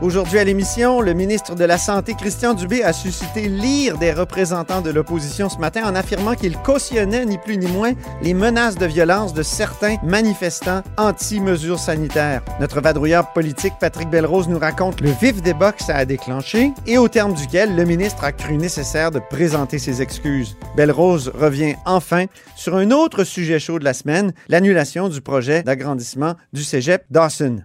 Aujourd'hui à l'émission, le ministre de la Santé, Christian Dubé, a suscité l'ire des représentants de l'opposition ce matin en affirmant qu'il cautionnait ni plus ni moins les menaces de violence de certains manifestants anti-mesures sanitaires. Notre vadrouilleur politique, Patrick Belrose, nous raconte le vif débat que ça a déclenché et au terme duquel le ministre a cru nécessaire de présenter ses excuses. Belrose revient enfin sur un autre sujet chaud de la semaine, l'annulation du projet d'agrandissement du cégep Dawson.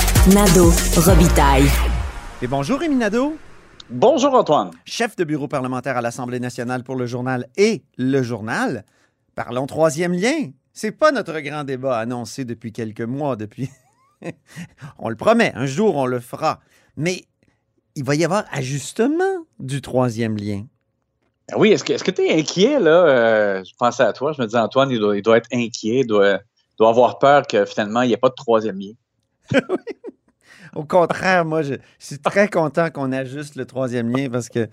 Nado. Robitaille. Et bonjour Rémi Nadeau, Bonjour Antoine. chef de bureau parlementaire à l'Assemblée nationale pour le journal et le journal. Parlons troisième lien. C'est pas notre grand débat annoncé depuis quelques mois, depuis. on le promet, un jour on le fera. Mais il va y avoir ajustement du troisième lien. Ben Oui, est-ce que tu es inquiet, là? Euh, je pensais à toi, je me disais, Antoine, il doit, il doit être inquiet, il doit, doit avoir peur que finalement, il n'y ait pas de troisième lien. Au contraire, moi, je suis très content qu'on ajuste le troisième lien parce que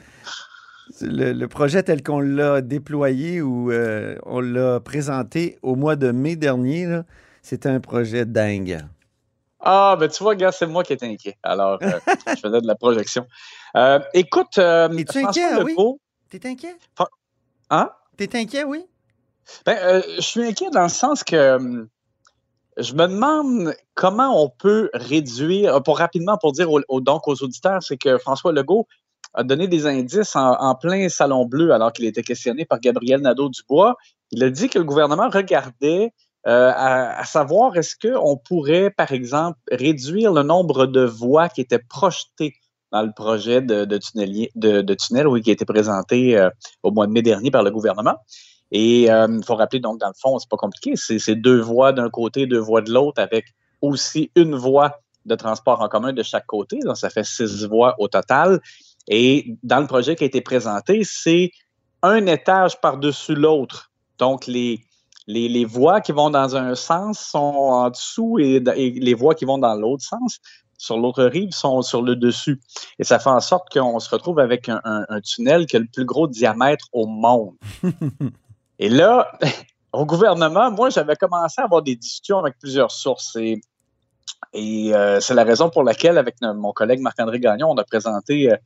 le, le projet tel qu'on l'a déployé ou euh, on l'a présenté au mois de mai dernier, c'était un projet dingue. Ah, ben tu vois, gars, c'est moi qui étais inquiet. Alors, euh, je faisais de la projection. Euh, écoute, euh, Es-tu inquiet, ah oui? T'es inquiet? Hein? T'es inquiet, oui? Ben, je suis inquiet dans le sens que hum, je me demande comment on peut réduire, pour rapidement pour dire donc aux auditeurs, c'est que François Legault a donné des indices en, plein salon bleu alors qu'il était questionné par Gabriel Nadeau-Dubois. Il a dit que le gouvernement regardait euh, à, savoir est-ce qu'on pourrait, par exemple, réduire le nombre de voies qui étaient projetées dans le projet de tunnel oui, qui a été présenté euh, au mois de mai dernier par le gouvernement. Et il faut rappeler, donc, dans le fond, c'est pas compliqué. C'est deux voies d'un côté, deux voies de l'autre, avec aussi une voie de transport en commun de chaque côté. Donc, ça fait six voies au total. Et dans le projet qui a été présenté, c'est un étage par-dessus l'autre. Donc, les, les, voies qui vont dans un sens sont en dessous et, les voies qui vont dans l'autre sens, sur l'autre rive, sont sur le dessus. Et ça fait en sorte qu'on se retrouve avec un tunnel qui a le plus gros diamètre au monde. Et là, au gouvernement, moi, j'avais commencé à avoir des discussions avec plusieurs sources. Et, euh, c'est la raison pour laquelle, avec mon collègue Marc-André Gagnon, on a présenté euh,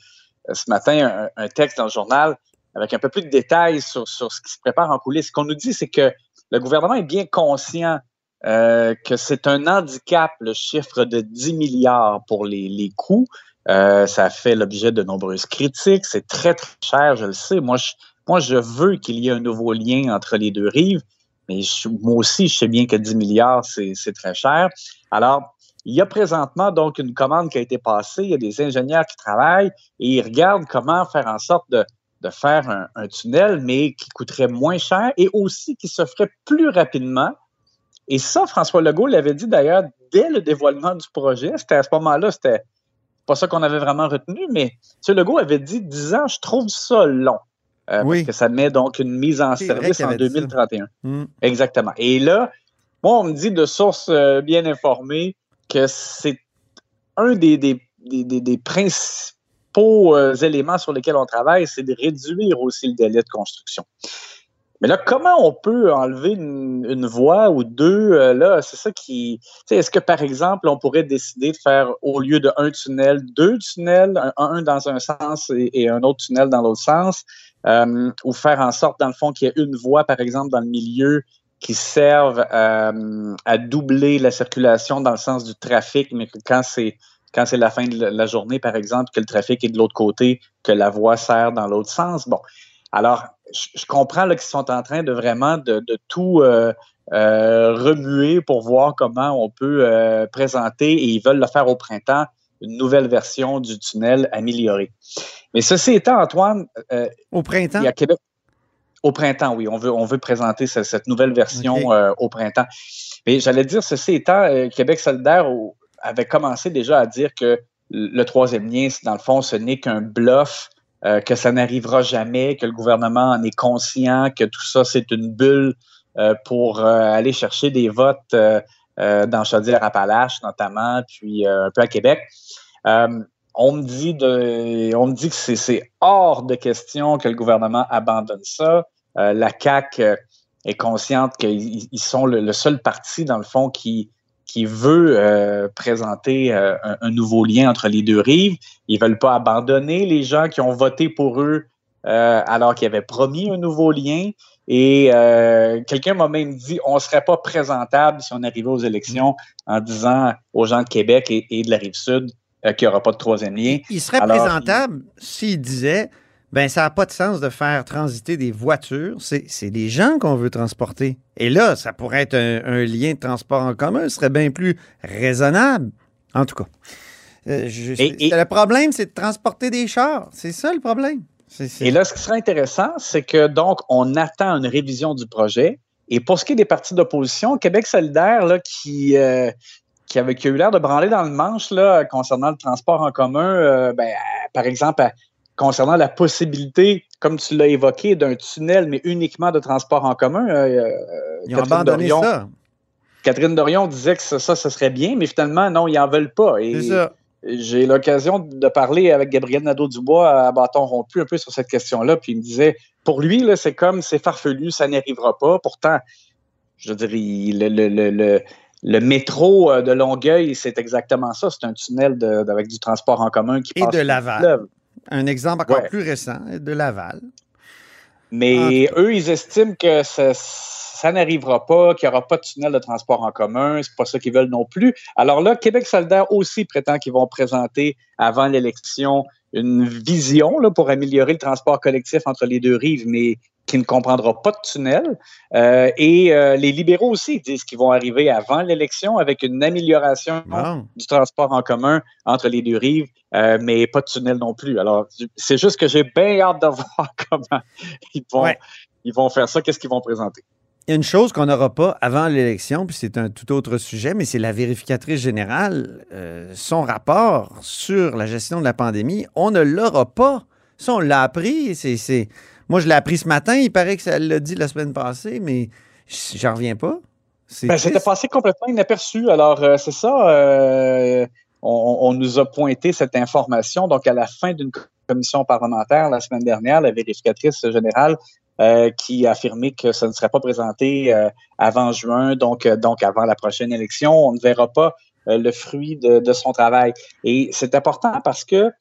ce matin un, texte dans le journal avec un peu plus de détails sur, ce qui se prépare en coulisses. Ce qu'on nous dit, c'est que le gouvernement est bien conscient euh, que c'est un handicap, le chiffre de 10 milliards pour les, les coûts. Ça fait l'objet de nombreuses critiques. C'est très, très cher, je le sais. Moi, je, moi, je veux qu'il y ait un nouveau lien entre les deux rives, mais moi aussi, je sais bien que 10 milliards, c'est très cher. Alors, il y a présentement donc une commande qui a été passée. Il y a des ingénieurs qui travaillent et ils regardent comment faire en sorte de, faire un, un tunnel, mais qui coûterait moins cher et aussi qui se ferait plus rapidement. Et ça, François Legault l'avait dit d'ailleurs dès le dévoilement du projet. C'était à ce moment-là, c'était pas ça qu'on avait vraiment retenu, mais M. Legault avait dit 10 ans, je trouve ça long. Euh, Oui. Parce que ça met donc une mise en service en avait dit ça. 2031. Hmm. Exactement. Et là, moi, on me dit de sources euh, bien informées que c'est un des, des, des, des- des principaux euh, éléments sur lesquels on travaille, c'est de réduire aussi le délai de construction. Mais là, comment on peut enlever une, une voie ou deux? euh, là, c'est ça qui. Est-ce que, par exemple, on pourrait décider de faire, au lieu de un tunnel, deux tunnels, un, un dans un sens et, un autre tunnel dans l'autre sens? Euh, ou faire en sorte, dans le fond, qu'il y ait une voie, par exemple, dans le milieu qui serve euh, à doubler la circulation dans le sens du trafic, mais que quand c'est quand c'est la fin de la journée, par exemple, que le trafic est de l'autre côté, que la voie sert dans l'autre sens? Bon. Alors, je, comprends qu'ils sont en train de vraiment de, de tout euh, euh, remuer pour voir comment on peut euh, présenter, et ils veulent le faire au printemps, une nouvelle version du tunnel amélioré. Mais ceci étant, Antoine, Au printemps? il y a Québec. Au printemps, oui. On veut, on veut présenter ce- cette nouvelle version au printemps. Mais j'allais dire, ceci étant, Québec solidaire avait commencé déjà à dire que le troisième lien, dans le fond, ce n'est qu'un bluff, euh, que ça n'arrivera jamais, que le gouvernement en est conscient, que tout ça, c'est une bulle euh, pour euh, aller chercher des votes euh, euh, dans Chaudière-Appalaches, notamment, puis un peu à Québec. On me dit de, on me dit que c'est, hors de question que le gouvernement abandonne ça. La CAC est consciente qu'ils ils sont le seul parti dans le fond qui qui veut euh, présenter euh, un, un nouveau lien entre les deux rives. Ils veulent pas abandonner les gens qui ont voté pour eux euh, alors qu'ils avaient promis un nouveau lien. Et euh, quelqu'un m'a même dit on serait pas présentable si on arrivait aux élections en disant aux gens de Québec et, et de la rive sud euh, qu'il n'y aura pas de troisième lien. Il serait Alors, présentable s'il disait ben ça n'a pas de sens de faire transiter des voitures, c'est des gens qu'on veut transporter. Et là, ça pourrait être un, un lien de transport en commun, ce serait bien plus raisonnable. En tout cas. Euh, je- Et- le problème, c'est de transporter des chars. C'est ça le problème. Et là, ce qui serait intéressant, c'est que donc, on attend une révision du projet. Et pour ce qui est des partis d'opposition, Québec solidaire, là, qui, euh, qui, avait, qui a eu l'air de branler dans le manche là, concernant le transport en commun, euh, ben, par exemple, à- concernant la possibilité, comme tu l'as évoqué, d'un tunnel, mais uniquement de transport en commun. euh, Ils ont Catherine abandonné Dorion- ça. Catherine Dorion disait que ça, ça, serait bien, mais finalement, non, ils n'en veulent pas. Et C'est ça. j'ai l'occasion de parler avec Gabriel Nadeau-Dubois à bâton rompu un peu sur cette question-là, puis il me disait, pour lui, c'est comme, c'est farfelu, ça n'arrivera pas. Pourtant, je dirais, le, le, le, le, le métro euh, de Longueuil, c'est exactement ça. C'est un tunnel de- de- avec du transport en commun qui Et passe de sous le Laval. Un exemple encore Ouais. plus récent, de Laval. Mais eux, ils estiment que ça, ça n'arrivera pas, qu'il n'y aura pas de tunnel de transport en commun. C'est pas ça qu'ils veulent non plus. Alors là, Québec solidaire aussi prétend qu'ils vont présenter avant l'élection une vision là, pour améliorer le transport collectif entre les deux rives, mais qui ne comprendra pas de tunnel. Euh, et euh, les libéraux aussi disent qu'ils vont arriver avant l'élection avec une amélioration du transport en commun entre les deux rives, euh, mais pas de tunnel non plus. Alors, c'est juste que j'ai bien hâte de voir comment ils vont, Ouais. ils vont faire ça, qu'est-ce qu'ils vont présenter? Il y a une chose qu'on n'aura pas avant l'élection, puis c'est un tout autre sujet, mais c'est la vérificatrice générale. son rapport sur la gestion de la pandémie, on ne l'aura pas. Ça, on l'a appris. C'est- Moi, je l'ai appris ce matin. Il paraît que ça l'a dit la semaine passée, mais j'en reviens pas. Ben, C'était triste. passé complètement inaperçu. Alors, euh, c'est ça, euh, on, on nous a pointé cette information. Donc, à la fin d'une commission parlementaire la semaine dernière, la vérificatrice générale euh, qui a affirmé que ça ne serait pas présenté avant juin, donc, donc avant la prochaine élection. On ne verra pas le fruit de, de son travail. Et c'est important parce que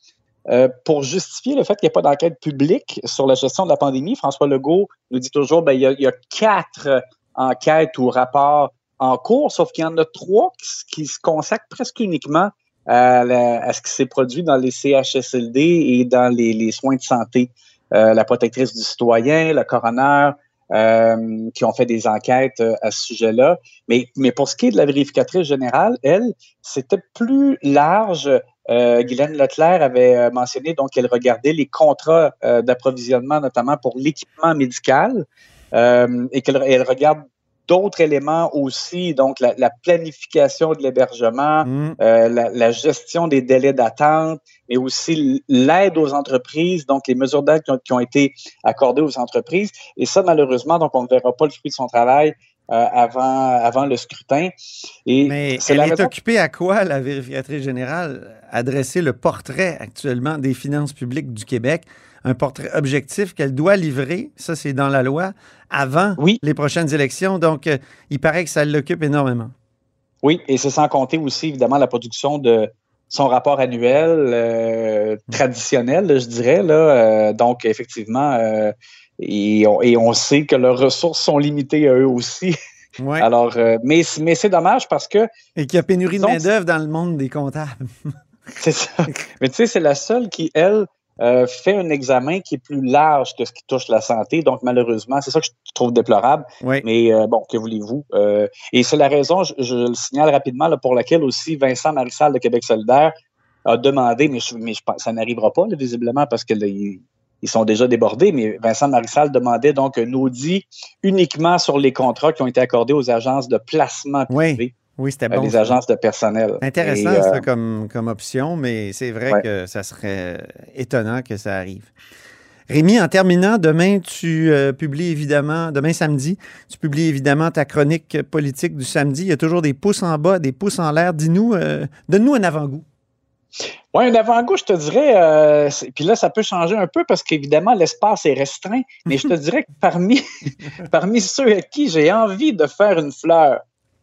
euh, pour justifier le fait qu'il n'y a pas d'enquête publique sur la gestion de la pandémie, François Legault nous dit toujours ben, il, y y a quatre enquêtes ou rapports en cours, sauf qu'il y en a trois qui, se consacrent presque uniquement à, ce qui s'est produit dans les CHSLD et dans les, soins de santé. Euh, la protectrice du citoyen, le coroner, euh, qui ont fait des enquêtes à ce sujet-là. Mais pour ce qui est de la vérificatrice générale, elle, c'était plus large. Euh, Guylaine Leclerc avait euh, mentionné donc qu'elle regardait les contrats euh, d'approvisionnement, notamment pour l'équipement médical, euh, et qu'elle elle regarde d'autres éléments aussi, donc la, la planification de l'hébergement, euh, la, la gestion des délais d'attente, mais aussi l'aide aux entreprises, donc les mesures d'aide qui, ont- qui ont été accordées aux entreprises. Et ça, malheureusement, donc on ne verra pas le fruit de son travail avant, avant le scrutin. Et Mais elle la est raison- occupée à quoi, la vérificatrice générale? À dresser le portrait actuellement des finances publiques du Québec, un portrait objectif qu'elle doit livrer, ça c'est dans la loi, avant Oui. les prochaines élections. Donc, euh, il paraît que ça l'occupe énormément. Oui, et c'est sans compter aussi, évidemment, la production de son rapport annuel euh, traditionnel, je dirais. Là, Euh, donc, effectivement, euh, et, on, et on sait que leurs ressources sont limitées à eux aussi. Ouais. Alors, euh, mais, mais c'est dommage parce que Et qu'il y a pénurie de main-d'œuvre dans le monde des comptables. c'est ça. Mais tu sais, c'est la seule qui, elle, euh, fait un examen qui est plus large que ce qui touche la santé. Donc, malheureusement, c'est ça que je trouve déplorable. Oui. Mais euh, bon, que voulez-vous? Euh, et c'est la raison, je, je le signale rapidement, là, pour laquelle aussi Vincent Marissal de Québec solidaire a demandé, mais, je, mais je ça n'arrivera pas, là, visiblement, parce que là, ils, ils sont déjà débordés, mais Vincent Marissal demandait donc un audit uniquement sur les contrats qui ont été accordés aux agences de placement Oui. privé, Oui, c'était euh, bon. les agences de personnel. Intéressant, Et, euh, ça, comme, comme option, mais c'est vrai Ouais. que ça serait étonnant que ça arrive. Rémi, en terminant, demain, tu euh, publies évidemment, demain samedi, tu publies évidemment ta chronique politique du samedi. Il y a toujours des pouces en bas, des pouces en l'air. Dis-nous, euh, donne-nous un avant-goût. Oui, un avant-goût, je te dirais, euh, puis là, ça peut changer un peu parce qu'évidemment, l'espace est restreint, mais je te dirais que parmi, parmi ceux à qui j'ai envie de faire une fleur,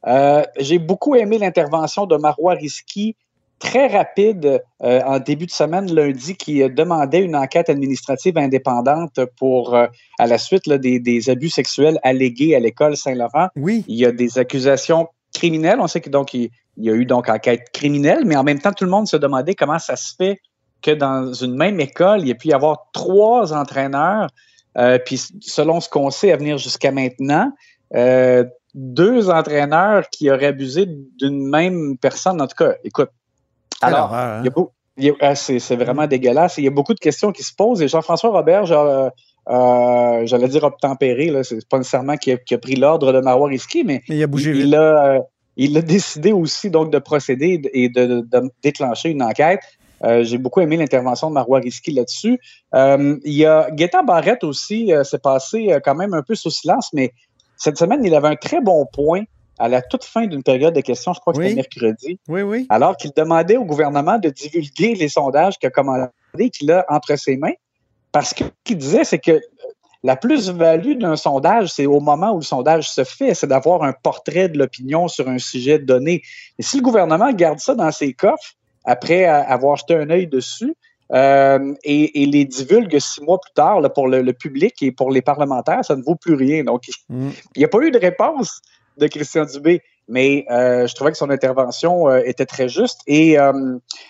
euh, j'ai beaucoup aimé l'intervention de Marois Risky, très rapide, euh, en début de semaine, lundi, qui demandait une enquête administrative indépendante pour, à la suite là, des, des abus sexuels allégués à l'école Saint-Laurent. Oui, Il y a des accusations criminelles. On sait que donc il, il y a eu donc enquête criminelle, mais en même temps, tout le monde se demandait comment ça se fait que dans une même école, il y a pu y avoir trois entraîneurs. Euh, puis selon ce qu'on sait à venir jusqu'à maintenant, euh, deux entraîneurs qui auraient abusé d'une même personne. En tout cas, écoute. Alors, hein? ah, c'est vraiment dégueulasse. Il y a beaucoup de questions qui se posent. Et Jean-François Robert, genre, euh, j'allais dire obtempéré, c'est pas nécessairement qu'il a, pris l'ordre de Marois Risky, mais mais il a bougé il, vite. il a, euh, il a décidé aussi donc de procéder et de, de- de déclencher une enquête. Euh, J'ai beaucoup aimé l'intervention de Marois Risky là-dessus. Euh, il y a Guetta Barrette aussi, euh, c'est passé quand même un peu sous silence, mais cette semaine, il avait un très bon point à la toute fin d'une période de questions, je crois que Oui. c'était mercredi, Oui, oui. alors qu'il demandait au gouvernement de divulguer les sondages qu'il a commandés qu'il a entre ses mains. Parce que ce qu'il disait, c'est que la plus-value d'un sondage, c'est au moment où le sondage se fait, c'est d'avoir un portrait de l'opinion sur un sujet donné. Et si le gouvernement garde ça dans ses coffres, après avoir jeté un œil dessus, euh, et, et les divulgue six mois plus tard là, pour le, le public et pour les parlementaires, ça ne vaut plus rien. Donc, Mm. il n'y a pas eu de réponse de Christian Dubé, mais euh, je trouvais que son intervention euh, était très juste. Et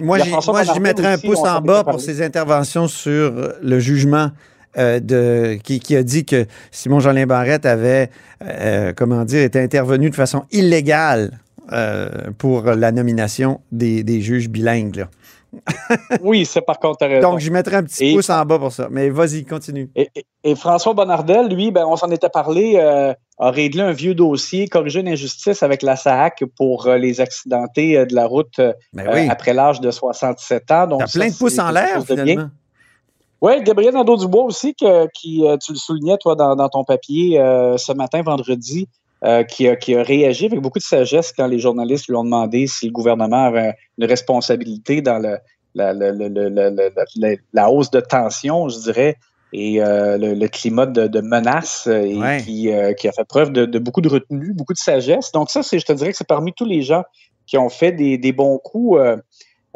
Moi, j'y mettrais un pouce en bas pour ses interventions sur le jugement euh, de, qui, qui a dit que Simon Jolin Barrette avait, euh, comment dire, été intervenu de façon illégale euh, pour la nomination des, des juges bilingues. là. oui, c'est par contre, raison. Donc, je mettrais un petit Et- pouce en bas pour ça. Mais vas-y, continue. Et, et- et François Bonnardel, lui, ben, on s'en était parlé, euh, a réglé un vieux dossier, corrigé une injustice avec la SAC pour euh, les accidentés euh, de la route Ben oui. après l'âge de 67 ans. Donc, ça, plein de pouces en l'air, bien. Oui, Gabriel Nadeau-Dubois aussi, que, qui, euh, tu le soulignais, toi, dans, dans ton papier euh, ce matin, vendredi, euh, qui, a, qui a réagi avec beaucoup de sagesse quand les journalistes lui ont demandé si le gouvernement avait une responsabilité dans le, la, le- le- la- hausse de tension, je dirais, et euh, le, le climat de, de menace, euh, et Ouais. qui, euh, qui a fait preuve de, de beaucoup de retenue, beaucoup de sagesse. Donc ça, c'est, je te dirais que c'est parmi tous les gens qui ont fait des, des bons coups.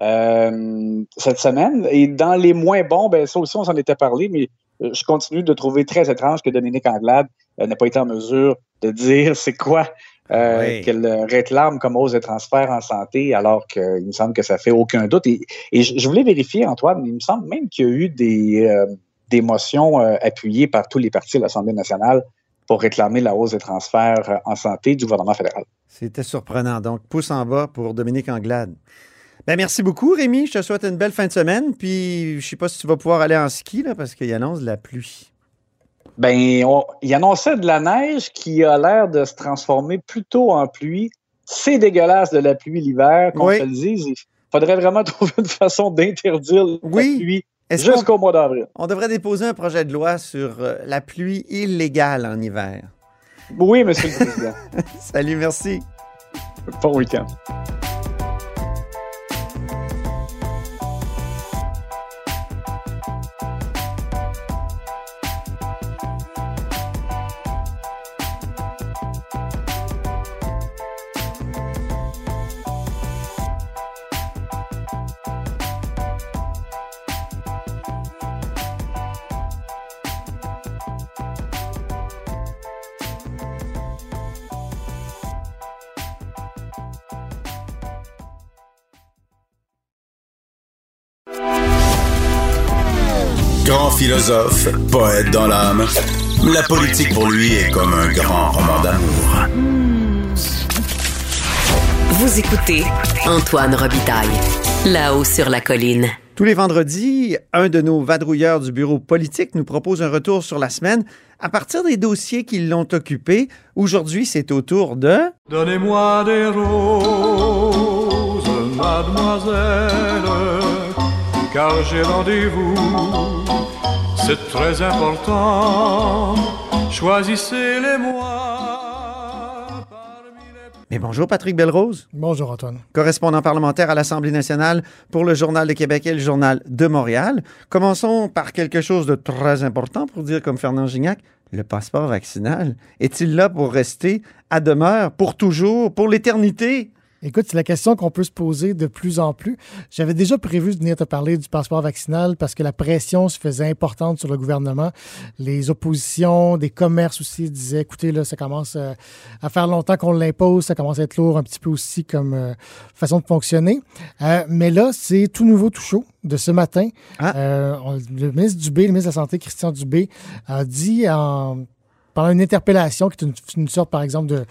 Euh, cette semaine. Et dans les moins bons, ben ça aussi, on s'en était parlé, mais euh, je continue de trouver très étrange que Dominique Anglade euh, n'ait pas été en mesure de dire c'est quoi euh, Oui. qu'elle réclame comme hausse de transfert en santé, alors qu'il me semble que ça fait aucun doute. Et, et je, je voulais vérifier, Antoine, il me semble même qu'il y a eu des, des motions appuyées par tous les partis de l'Assemblée nationale pour réclamer la hausse des transferts en santé du gouvernement fédéral. C'était surprenant. Donc, pouce en bas pour Dominique Anglade. Ben, merci beaucoup, Rémi. Je te souhaite une belle fin de semaine. Puis, je sais pas si tu vas pouvoir aller en ski, là, parce qu'il annonce de la pluie. Ben, on- il annonçait de la neige qui a l'air de se transformer plutôt en pluie. C'est dégueulasse de la pluie l'hiver, qu'on Oui. se le dise. Il faudrait vraiment trouver une façon d'interdire Oui. la pluie jusqu'au mois d'avril. on devrait déposer un projet de loi sur euh, la pluie illégale en hiver? Oui, monsieur le président. Salut, merci. bon week-end. Grand philosophe, poète dans l'âme. La politique pour lui est comme un grand roman d'amour. Vous écoutez Antoine Robitaille, là-haut sur la colline. Tous les vendredis, un de nos vadrouilleurs du bureau politique nous propose un retour sur la semaine à partir des dossiers qui l'ont occupé. Aujourd'hui, c'est au tour de... Donnez-moi des roses, mademoiselle, car j'ai rendez-vous. C'est très important. Choisissez-les moi. parmi les- Mais bonjour Patrick Belrose, Bonjour Antoine. correspondant parlementaire à l'Assemblée nationale pour le Journal de Québec et le Journal de Montréal. Commençons par quelque chose de très important pour dire comme Fernand Gignac, le passeport vaccinal est-il là pour rester à demeure, pour toujours, pour l'éternité? Écoute, c'est la question qu'on peut se poser de plus en plus. J'avais déjà prévu de venir te parler du passeport vaccinal parce que la pression se faisait importante sur le gouvernement. Les oppositions, des commerces aussi disaient, écoutez, là, ça commence euh, à faire longtemps qu'on l'impose, ça commence à être lourd un petit peu aussi comme euh, façon de fonctionner. Euh, mais là, c'est tout nouveau, tout chaud de ce matin. Ah. Euh, on- le ministre Dubé, le ministre de la Santé, Christian Dubé, a dit en pendant une interpellation, qui est une, une sorte, par exemple, de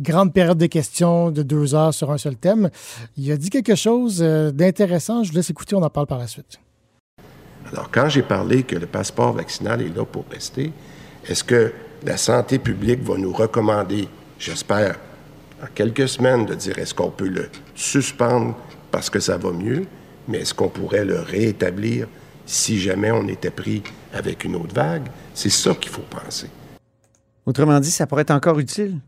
grande période de questions de deux heures sur un seul thème, il a dit quelque chose euh, d'intéressant. Je vous laisse écouter, on en parle par la suite. Alors, quand j'ai parlé que le passeport vaccinal est là pour rester, est-ce que la santé publique va nous recommander, j'espère, en quelques semaines, de dire est-ce qu'on peut le suspendre parce que ça va mieux, mais est-ce qu'on pourrait le réétablir si jamais on était pris avec une autre vague? C'est ça qu'il faut penser. Autrement dit, ça pourrait être encore utile.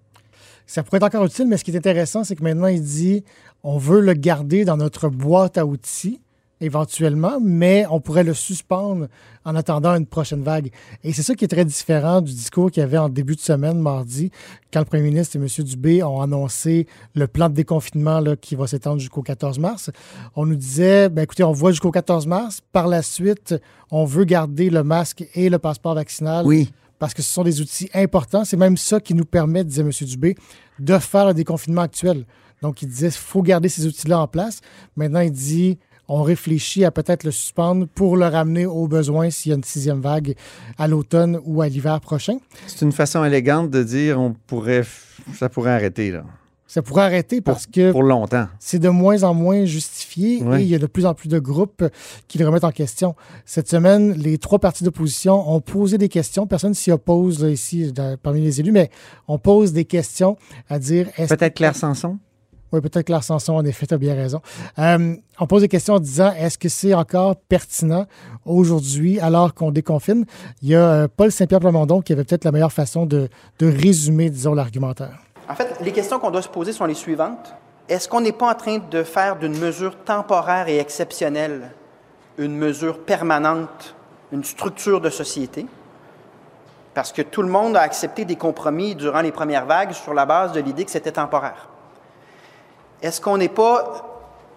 Ça pourrait être encore utile, mais ce qui est intéressant, c'est que maintenant, il dit on veut le garder dans notre boîte à outils, éventuellement, mais on pourrait le suspendre en attendant une prochaine vague. Et c'est ça qui est très différent du discours qu'il y avait en début de semaine, mardi, quand le premier ministre et M. Dubé ont annoncé le plan de déconfinement là, qui va s'étendre jusqu'au 14 mars. On nous disait, ben, écoutez, on voit jusqu'au 14 mars. Par la suite, on veut garder le masque et le passeport vaccinal Oui. Parce que ce sont des outils importants. C'est même ça qui nous permet, disait M. Dubé, de faire le déconfinement actuel. Donc, il disait qu'il faut garder ces outils-là en place. Maintenant, il dit on réfléchit à peut-être le suspendre pour le ramener au besoin s'il y a une sixième vague à l'automne ou à l'hiver prochain. C'est une façon élégante de dire on pourrait, ça pourrait arrêter là, Ça pourrait arrêter pour, parce que pour longtemps. c'est de moins en moins justifié et il y a de plus en plus de groupes qui le remettent en question. Cette semaine, les trois partis d'opposition ont posé des questions. Personne s'y oppose là, ici dans- parmi les élus, mais on pose des questions à dire est-ce Peut-être Claire Sanson? Oui, peut-être Claire Sanson, en effet, tu as bien raison. Euh, on pose des questions en disant est-ce que c'est encore pertinent aujourd'hui, alors qu'on déconfine? Il y a euh, Paul Saint-Pierre Plamondon qui avait peut-être la meilleure façon de, de résumer, disons, l'argumentaire. En fait, les questions qu'on doit se poser sont les suivantes. Est-ce qu'on n'est pas en train de faire d'une mesure temporaire et exceptionnelle une mesure permanente, une structure de société? Parce que tout le monde a accepté des compromis durant les premières vagues sur la base de l'idée que c'était temporaire. Est-ce qu'on n'est pas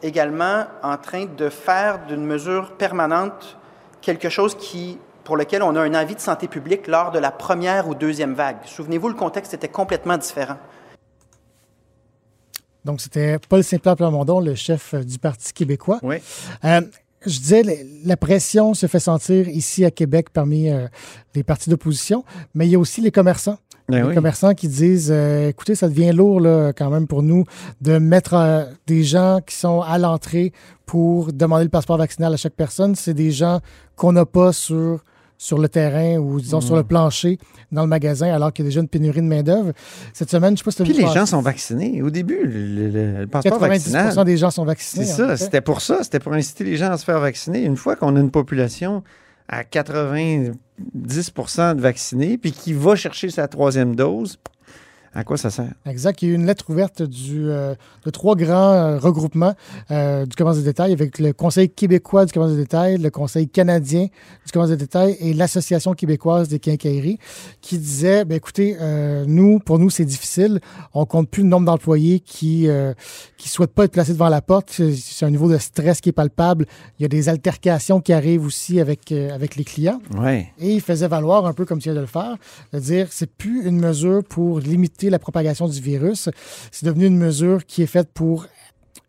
également en train de faire d'une mesure permanente quelque chose qui, pour lequel on a un avis de santé publique lors de la première ou deuxième vague? Souvenez-vous, le contexte était complètement différent. Donc, c'était Paul Saint-Pierre Plamondon, le chef euh, du Parti québécois. Oui. Euh, je disais, la- la pression se fait sentir ici à Québec parmi euh, les partis d'opposition, mais il y a aussi les commerçants. Ben les oui. commerçants qui disent euh, écoutez, ça devient lourd là, quand même pour nous de mettre euh, des gens qui sont à l'entrée pour demander le passeport vaccinal à chaque personne. C'est des gens qu'on n'a pas sur, sur le terrain ou disons sur le plancher dans le magasin alors qu'il y a déjà une pénurie de main-d'œuvre. Cette semaine, je ne sais pas si tu Puis les gens sont vaccinés. Au début, le, le- le passeport 90 vaccinal, des gens sont c'est vaccinés. en ça. C'était pour ça. C'était pour inciter les gens à se faire vacciner. Une fois qu'on a une population à 90% de vaccinés, puis qui va chercher sa troisième dose, à quoi ça sert? Exact. Il y a eu une lettre ouverte du, euh, de trois grands euh, regroupements euh, du commerce de détail avec le Conseil québécois du commerce de détail, le Conseil canadien du commerce de détail et l'Association québécoise des quincailleries qui disaient ben, écoutez, euh, nous, pour nous, c'est difficile. On compte plus le nombre d'employés qui ne souhaitent pas être placés devant la porte. C'est- un niveau de stress qui est palpable. Il y a des altercations qui arrivent aussi avec, avec les clients. Et il faisait valoir, un peu comme tu viens de le faire, de dire c'est plus une mesure pour limiter la propagation du virus. C'est devenu une mesure qui est faite pour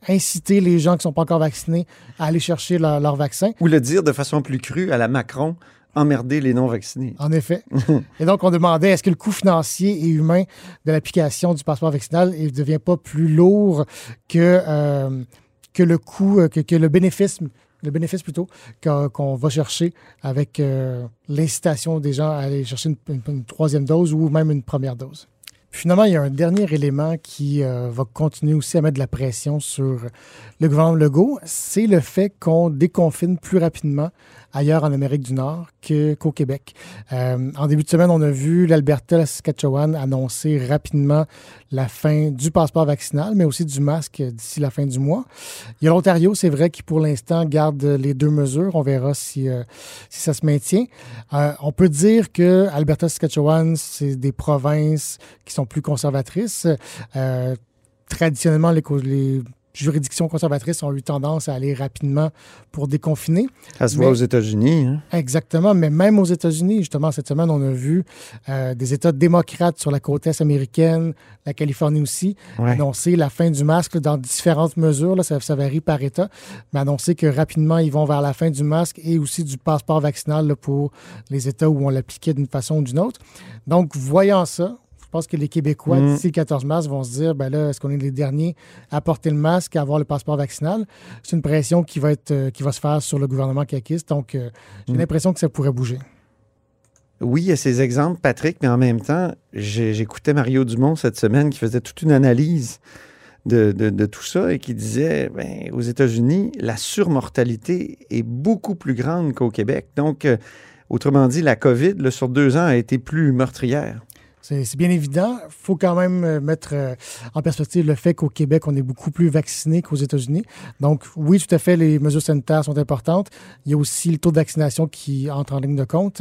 inciter les gens qui ne sont pas encore vaccinés à aller chercher leur, leur vaccin. Ou le dire de façon plus crue à la Macron, emmerder les non-vaccinés. En effet. et donc, on demandait est-ce que le coût financier et humain de l'application du passeport vaccinal ne devient pas plus lourd que, euh, que le coût, que, que le bénéfice le bénéfice plutôt qu'on va chercher avec euh, l'incitation des gens à aller chercher une, troisième dose ou même une première dose? Finalement, il y a un dernier élément qui euh, va continuer aussi à mettre de la pression sur le gouvernement Legault, c'est le fait qu'on déconfine plus rapidement ailleurs en Amérique du Nord qu'au Québec. Euh, en début de semaine, on a vu l'Alberta, la Saskatchewan annoncer rapidement la fin du passeport vaccinal, mais aussi du masque d'ici la fin du mois. Il y a l'Ontario, c'est vrai, qui pour l'instant garde les deux mesures. On verra si, euh, si ça se maintient. Euh, on peut dire que Alberta, Saskatchewan, c'est des provinces qui sont plus conservatrices. traditionnellement, les, les juridictions conservatrices ont eu tendance à aller rapidement pour déconfiner. Ça se voit aux États-Unis. Hein? Exactement, mais même aux États-Unis, justement, cette semaine, on a vu euh, des États démocrates sur la côte est américaine, la Californie aussi, annoncer la fin du masque dans différentes mesures. Là, ça, varie par État, mais annoncer que rapidement, ils vont vers la fin du masque et aussi du passeport vaccinal pour les États où on l'appliquait d'une façon ou d'une autre. Donc, voyant ça, pense que les Québécois, mm. d'ici le 14 mars, vont se dire ben là, est-ce qu'on est les derniers à porter le masque, à avoir le passeport vaccinal? C'est une pression qui va, être, euh, qui va se faire sur le gouvernement caquiste. Donc, euh, j'ai mm. l'impression que ça pourrait bouger. Oui, il y a ces exemples, Patrick, mais en même temps, j'écoutais Mario Dumont cette semaine qui faisait toute une analyse de, tout ça et qui disait ben, aux États-Unis, la surmortalité est beaucoup plus grande qu'au Québec. Donc, euh, autrement dit, la COVID, sur deux ans, a été plus meurtrière. C'est bien évident. Il faut quand même euh, mettre euh, en perspective le fait qu'au Québec, on est beaucoup plus vacciné qu'aux États-Unis. Donc, oui, tout à fait, les mesures sanitaires sont importantes. Il y a aussi le taux de vaccination qui entre en ligne de compte.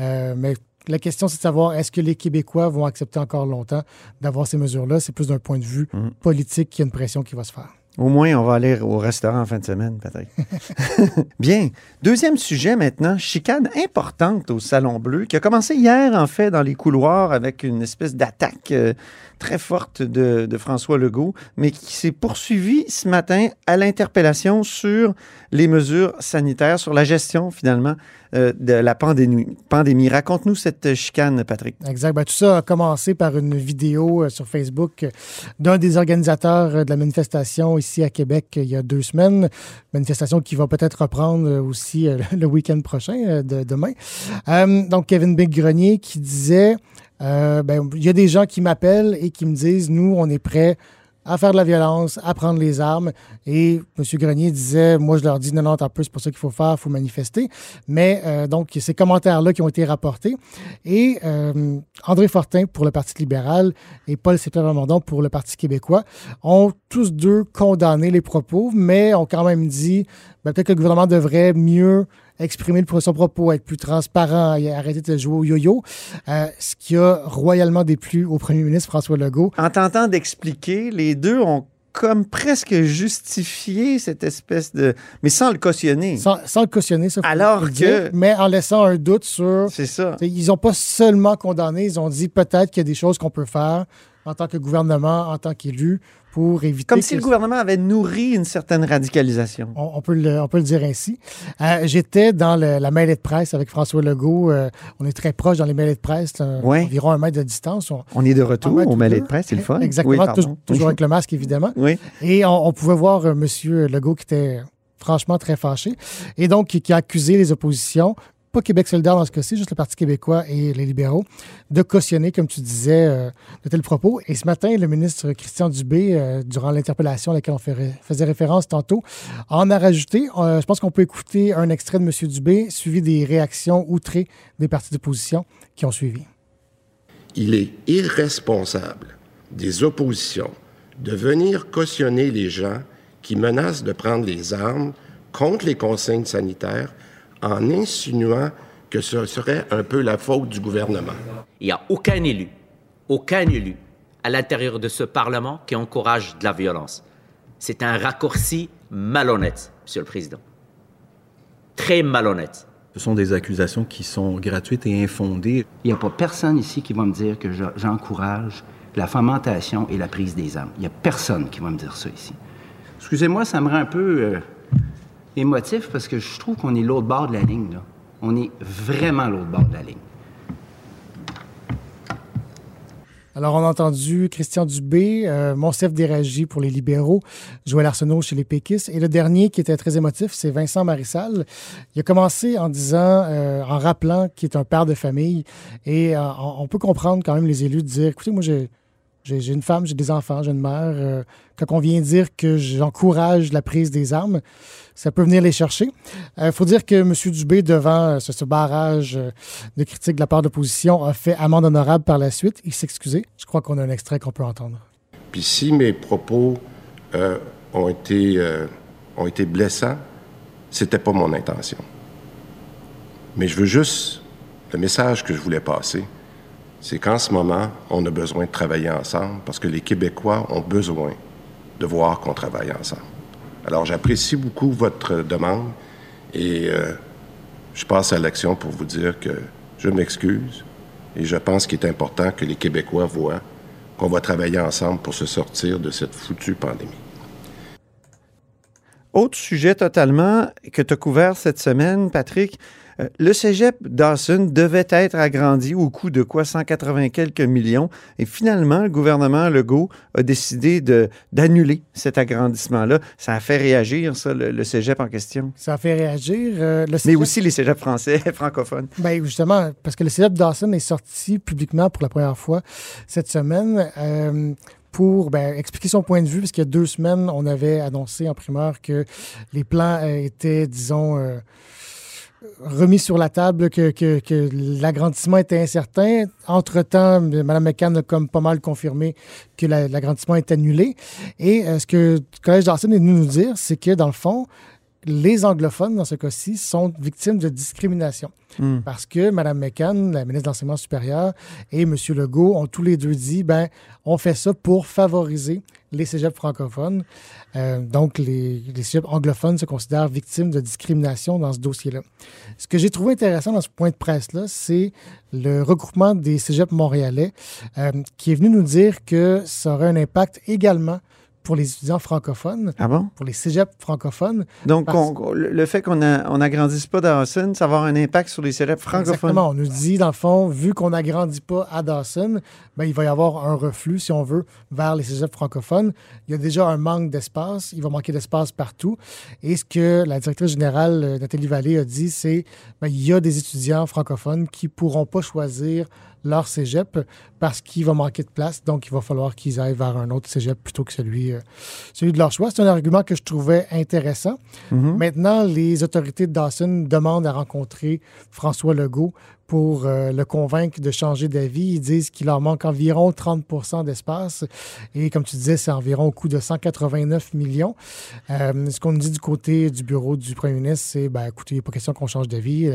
Euh, mais la question, c'est de savoir est-ce que les Québécois vont accepter encore longtemps d'avoir ces mesures-là? C'est plus d'un point de vue mmh. politique qu'il y a une pression qui va se faire. Au moins, on va aller au restaurant en fin de semaine, peut-être. Bien. Deuxième sujet maintenant, chicane importante au Salon Bleu, qui a commencé hier, en fait, dans les couloirs avec une espèce d'attaque euh, très forte de, François Legault, mais qui s'est poursuivie ce matin à l'interpellation sur les mesures sanitaires, sur la gestion, finalement, euh, de la pandémie. pandémie. Raconte-nous cette chicane, Patrick. Exact. Ben, tout ça a commencé par une vidéo euh, sur Facebook d'un des organisateurs de la manifestation ici à Québec il y a deux semaines. Manifestation qui va peut-être reprendre aussi euh, le week-end prochain, euh, de, demain. Euh, donc, Kevin Big Grenier qui disait ben, il y a des gens qui m'appellent et qui me disent nous, on est prêts à faire de la violence, à prendre les armes. Et M. Grenier disait, moi je leur dis, non, non, un peu, c'est pas ça qu'il faut faire, il faut manifester. Mais euh, donc, ces commentaires-là qui ont été rapportés. Et euh, André Fortin pour le Parti libéral et Paul Sépulveda pour le Parti québécois ont tous deux condamné les propos, mais ont quand même dit, ben, peut-être que le gouvernement devrait mieux exprimer son propos, être plus transparent et arrêter de jouer au yo-yo, euh, ce qui a royalement déplu au premier ministre François Legault. En tentant d'expliquer, les deux ont comme presque justifié cette espèce de... Mais sans le cautionner. Sans, le cautionner, ça. Alors que... mais en laissant un doute sur... C'est ça. Ils n'ont pas seulement condamné, ils ont dit peut-être qu'il y a des choses qu'on peut faire en tant que gouvernement, en tant qu'élu, pour éviter. Comme si le gouvernement avait nourri une certaine radicalisation. On, peut, le, on peut le dire ainsi. Euh, j'étais dans la mêlée de presse avec François Legault. Euh, on est très proche dans les mêlées de presse, environ un mètre de distance. On, est de retour aux mêlées de presse, c'est le fun. Exactement, toujours avec le masque, évidemment. Oui. Et on, pouvait voir euh, M. Legault qui était franchement très fâché et donc qui a accusé les oppositions pas Québec solidaire dans ce cas-ci, juste le Parti québécois et les libéraux, de cautionner, comme tu disais, euh, de tels propos. Et ce matin, le ministre Christian Dubé, euh, durant l'interpellation à laquelle on faisait référence tantôt, en a rajouté. Euh, je pense qu'on peut écouter un extrait de M. Dubé, suivi des réactions outrées des partis d'opposition qui ont suivi. Il est irresponsable des oppositions de venir cautionner les gens qui menacent de prendre les armes contre les consignes sanitaires en insinuant que ce serait un peu la faute du gouvernement. Il n'y a aucun élu, aucun élu à l'intérieur de ce Parlement qui encourage de la violence. C'est un raccourci malhonnête, Monsieur le Président. Très malhonnête. Ce sont des accusations qui sont gratuites et infondées. Il n'y a pas personne ici qui va me dire que j'encourage la fomentation et la prise des armes. Il n'y a personne qui va me dire ça ici. Excusez-moi, ça me rend un peu... Euh, émotif parce que je trouve qu'on est l'autre bord de la ligne. On est vraiment l'autre bord de la ligne. Alors, on a entendu Christian Dubé, euh, Monsef Déragi pour les libéraux, Joël Arsenault chez les péquistes. Et le dernier qui était très émotif, c'est Vincent Marissal. Il a commencé en disant, euh, en rappelant qu'il est un père de famille. Et euh, on peut comprendre quand même les élus de dire, écoutez, moi, j'ai j'ai une femme, j'ai des enfants, j'ai une mère. Euh, quand on vient dire que j'encourage la prise des armes, ça peut venir les chercher. Il euh, faut dire que M. Dubé, devant euh, ce, barrage de critiques de la part de l'opposition, a fait amende honorable par la suite. Il s'est excusé. Je crois qu'on a un extrait qu'on peut entendre. Puis si mes propos ont, été, ont été blessants, c'était pas mon intention. Mais je veux juste, le message que je voulais passer, c'est qu'en ce moment, on a besoin de travailler ensemble parce que les Québécois ont besoin de voir qu'on travaille ensemble. Alors, j'apprécie beaucoup votre demande et euh, je passe à l'action pour vous dire que je m'excuse et je pense qu'il est important que les Québécois voient qu'on va travailler ensemble pour se sortir de cette foutue pandémie. Autre sujet totalement que tu as couvert cette semaine, Patrick, euh, le cégep Dawson devait être agrandi au coût de quoi? 180 quelques millions. Et finalement, le gouvernement Legault a décidé d'annuler cet agrandissement-là. Ça a fait réagir, ça, le, cégep en question. Ça a fait réagir. Euh, Mais aussi les cégeps français, francophones. Bien, justement, parce que le cégep Dawson est sorti publiquement pour la première fois cette semaine. Euh, pour ben, expliquer son point de vue, parce qu'il y a deux semaines, on avait annoncé en primeur que les plans étaient, disons, remis sur la table que, que, l'agrandissement était incertain. Entre-temps, Mme McCann a comme pas mal confirmé que l'agrandissement est annulé. Et euh, ce que le Collège d'Arsenal est venu nous dire, c'est que dans le fond, les anglophones, dans ce cas-ci, sont victimes de discrimination. Hmm. Parce que Mme McCann, la ministre de l'Enseignement supérieur, et M. Legault ont tous les deux dit ben, on fait ça pour favoriser les cégeps francophones. Euh, donc, les, les anglophones se considèrent victimes de discrimination dans ce dossier-là. Ce que j'ai trouvé intéressant dans ce point de presse-là, c'est le regroupement des cégeps montréalais euh, qui est venu nous dire que ça aurait un impact également pour les étudiants francophones. Ah bon? Pour les cégeps francophones. Donc, le fait qu'on n'agrandisse pas Dawson, ça va avoir un impact sur les cégeps francophones. Exactement. On nous dit, dans le fond, vu qu'on n'agrandit pas à Dawson, ben, il va y avoir un reflux, si on veut, vers les cégeps francophones. Il y a déjà un manque d'espace. Il va manquer d'espace partout. Et ce que la directrice générale, euh, Nathalie Vallée, a dit, c'est ben, il y a des étudiants francophones qui ne pourront pas choisir leur cégep parce qu'il va manquer de place. Donc, il va falloir qu'ils aillent vers un autre cégep plutôt que celui, euh, celui de leur choix. C'est un argument que je trouvais intéressant. Mm-hmm. Maintenant, les autorités de Dawson demandent à rencontrer François Legault pour euh, le convaincre de changer d'avis. Ils disent qu'il leur manque environ 30% d'espace. Et comme tu disais, c'est environ au coût de 189 millions. Euh, ce qu'on nous dit du côté du bureau du premier ministre, c'est, ben, écoutez, il n'est pas question qu'on change d'avis.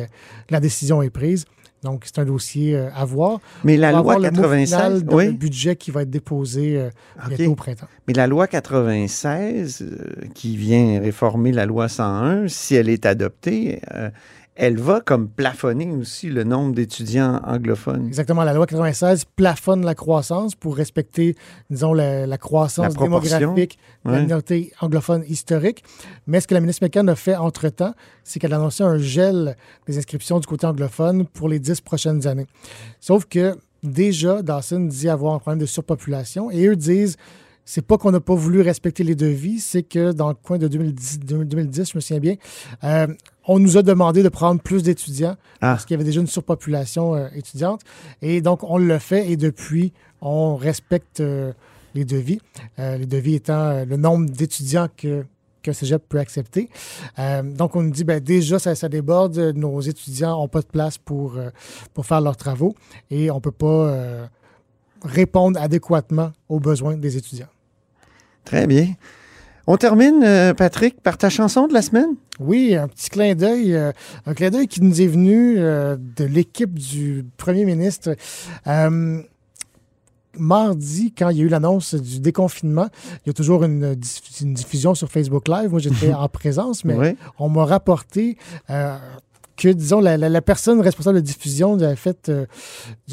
La décision est prise. Donc, c'est un dossier euh, à voir. Mais la loi 96, le budget qui va être déposé euh, bientôt au printemps. Mais la loi 96, euh, qui vient réformer la loi 101, si elle est adoptée, elle va comme plafonner aussi le nombre d'étudiants anglophones. Exactement. La loi 96 plafonne la croissance pour respecter, disons, la, croissance démographique de la minorité anglophone historique. Mais ce que la ministre McCann a fait entre-temps, c'est qu'elle a annoncé un gel des inscriptions du côté anglophone pour les dix prochaines années. Sauf que déjà, Dawson dit avoir un problème de surpopulation et eux disent c'est pas qu'on n'a pas voulu respecter les devis, c'est que dans le coin de 2010, 2010 je me souviens bien, euh, on nous a demandé de prendre plus d'étudiants ah. parce qu'il y avait déjà une surpopulation euh, étudiante. Et donc, on le fait et depuis, on respecte euh, les devis. les devis étant le nombre d'étudiants que qu'un cégep peut accepter. donc, on nous dit, ben, déjà, ça, ça, déborde. Nos étudiants n'ont pas de place pour, pour faire leurs travaux et on ne peut pas répondre adéquatement aux besoins des étudiants. Très bien. On termine, euh, Patrick, par ta chanson de la semaine? Oui, un petit clin d'œil, euh, un clin d'œil qui nous est venu euh, de l'équipe du premier ministre. mardi, quand il y a eu l'annonce du déconfinement, il y a toujours une, diffusion sur Facebook Live. Moi, j'étais en présence, mais on m'a rapporté que, disons, la, personne responsable de diffusion nous avait, fait, euh,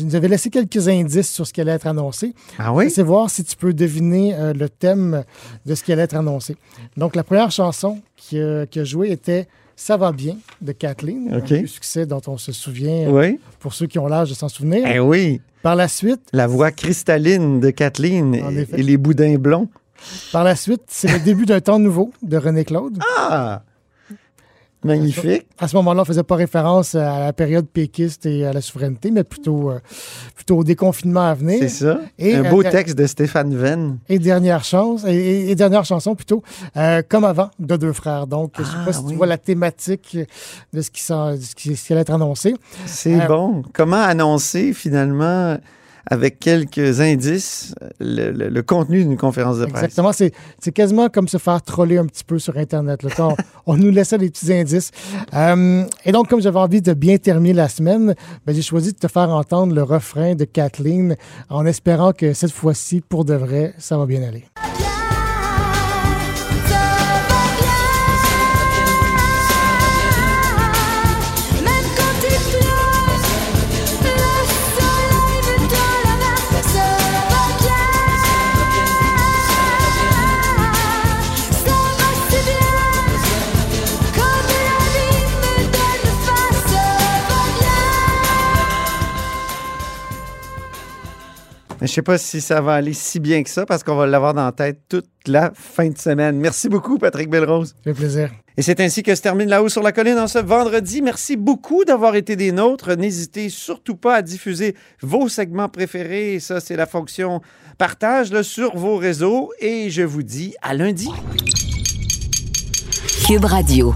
nous avait laissé quelques indices sur ce qui allait être annoncé. Ah oui? C'est voir si tu peux deviner euh, le thème de ce qui allait être annoncé. Donc, la première chanson qui, a joué était Ça va bien de Kathleen, OK. un succès dont on se souvient, euh, Oui. pour ceux qui ont l'âge de s'en souvenir. Eh oui. Par la suite, La voix cristalline de Kathleen et les boudins blonds. par la suite, c'est le début d'un temps nouveau de René Claude. Ah! Magnifique. À ce moment-là, on ne faisait pas référence à la période péquiste et à la souveraineté, mais plutôt, euh, plutôt au déconfinement à venir. C'est ça. Et, Un euh, beau texte de Stéphane Venn. Et dernière chance, et, dernière chanson plutôt, euh, comme avant, de deux frères. Donc, je ne sais Ah, pas si oui. tu vois la thématique de ce qui, de ce qui, ce qui allait être annoncé. C'est bon. Comment annoncer finalement, avec quelques indices, le, contenu d'une conférence de presse? Exactement, c'est quasiment comme se faire troller un petit peu sur Internet. là. On, on nous laissait des petits indices. Euh, et donc, comme j'avais envie de bien terminer la semaine, ben, j'ai choisi de te faire entendre le refrain de Kathleen en espérant que cette fois-ci, pour de vrai, ça va bien aller. Mais Je sais pas si ça va aller si bien que ça parce qu'on va l'avoir dans la tête toute la fin de semaine. Merci beaucoup, Patrick Belrose. Ça fait plaisir. Et c'est ainsi que se termine La Haut sur la Colline en ce vendredi. Merci beaucoup d'avoir été des nôtres. N'hésitez surtout pas à diffuser vos segments préférés. Ça, c'est la fonction partage là, sur vos réseaux. Et je vous dis à lundi. Cube Radio.